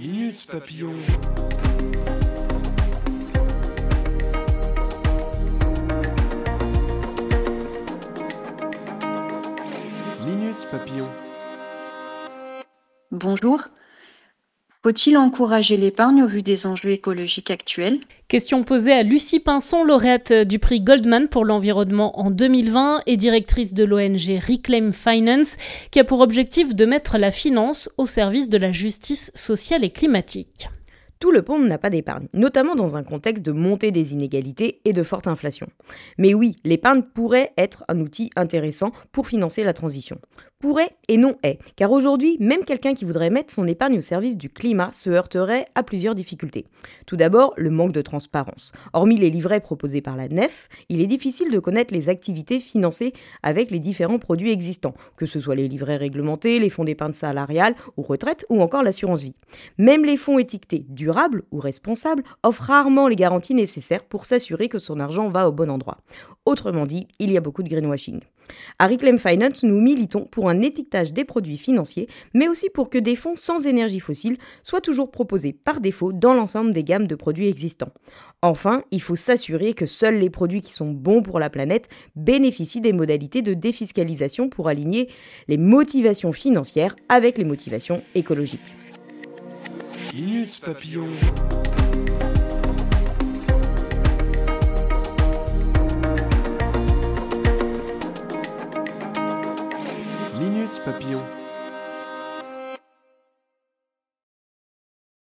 Minute Papillon. Minute Papillon. Bonjour. Faut-il encourager l'épargne au vu des enjeux écologiques actuels? Question posée à Lucie Pinson, lauréate du prix Goldman pour l'environnement en 2020 et directrice de l'ONG Reclaim Finance, qui a pour objectif de mettre la finance au service de la justice sociale et climatique. Tout le monde n'a pas d'épargne, notamment dans un contexte de montée des inégalités et de forte inflation. Mais oui, l'épargne pourrait être un outil intéressant pour financer la transition. Pourrait et non est, car aujourd'hui, même quelqu'un qui voudrait mettre son épargne au service du climat se heurterait à plusieurs difficultés. Tout d'abord, le manque de transparence. Hormis les livrets proposés par la NEF, il est difficile de connaître les activités financées avec les différents produits existants, que ce soit les livrets réglementés, les fonds d'épargne salariale ou retraite ou encore l'assurance vie. Même les fonds étiquetés durables ou responsables offrent rarement les garanties nécessaires pour s'assurer que son argent va au bon endroit. Autrement dit, il y a beaucoup de greenwashing. À Reclaim Finance, nous militons pour un étiquetage des produits financiers, mais aussi pour que des fonds sans énergie fossile soient toujours proposés par défaut dans l'ensemble des gammes de produits existants. Enfin, il faut s'assurer que seuls les produits qui sont bons pour la planète bénéficient des modalités de défiscalisation pour aligner les motivations financières avec les motivations écologiques. Minutes Papillon. Minutes Papillon.